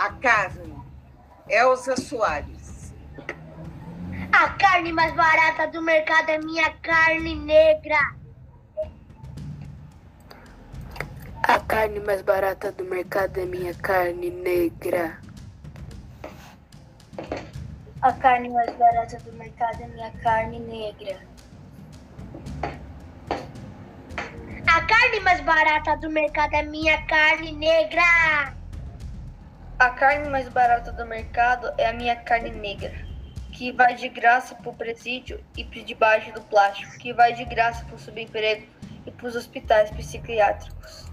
A carne. Elza Soares. A carne mais barata do mercado é minha carne negra. A carne mais barata do mercado é minha carne negra. A carne mais barata do mercado é minha carne negra. A carne mais barata do mercado é minha carne negra. A carne mais barata do mercado é a minha carne negra, que vai de graça pro presídio e por debaixo do plástico, que vai de graça pro subemprego e pros hospitais psiquiátricos.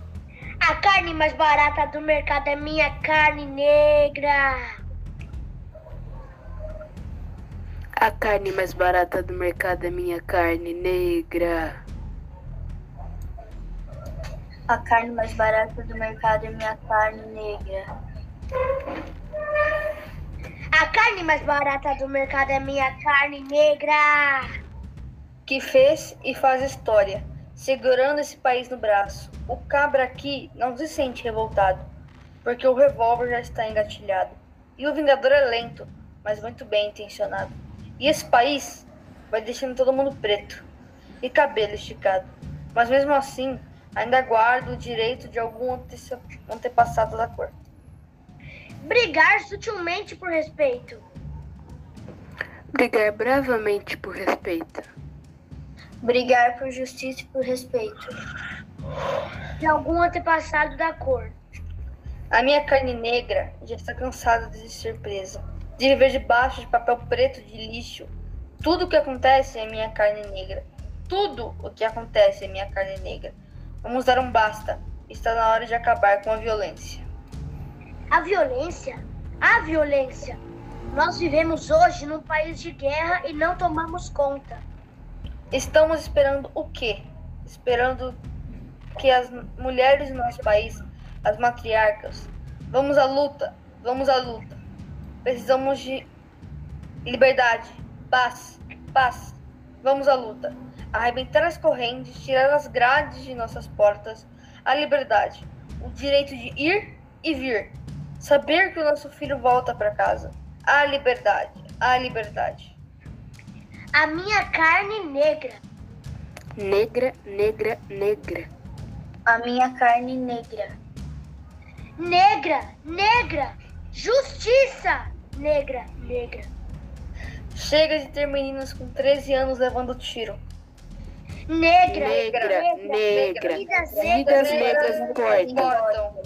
A carne mais barata do mercado é minha carne negra. A carne mais barata do mercado é minha carne negra. A carne mais barata do mercado é minha carne negra. A carne mais barata do mercado é minha carne negra. Que fez e faz história, segurando esse país no braço. O cabra aqui não se sente revoltado, porque o revólver já está engatilhado. E o Vingador é lento, mas muito bem intencionado. E esse país vai deixando todo mundo preto e cabelo esticado. Mas mesmo assim, ainda guarda o direito de algum ante- antepassado da cor. Brigar sutilmente por respeito. Brigar bravamente por respeito. Brigar por justiça e por respeito. De algum antepassado da cor. A minha carne negra já está cansada de ser presa, de viver debaixo de papel preto de lixo. Tudo o que acontece é minha carne negra. Tudo o que acontece é minha carne negra. Vamos dar um basta. Está na hora de acabar com a violência. A violência? A violência! Nós vivemos hoje num país de guerra e não tomamos conta. Estamos esperando o quê? Esperando que as mulheres do nosso país, as matriarcas, vamos à luta, vamos à luta. Precisamos de liberdade, paz, paz. Vamos à luta. Arrebentar as correntes, tirar as grades de nossas portas, a liberdade, o direito de ir e vir. Saber que o nosso filho volta para casa. A liberdade, a liberdade. A minha carne negra. Negra, negra, negra. A minha carne negra. Negra, negra. Justiça. Negra, negra. Chega de ter meninas com 13 anos levando tiro. Negra, Negra, negra. Vidas Vidas negras importam. importam.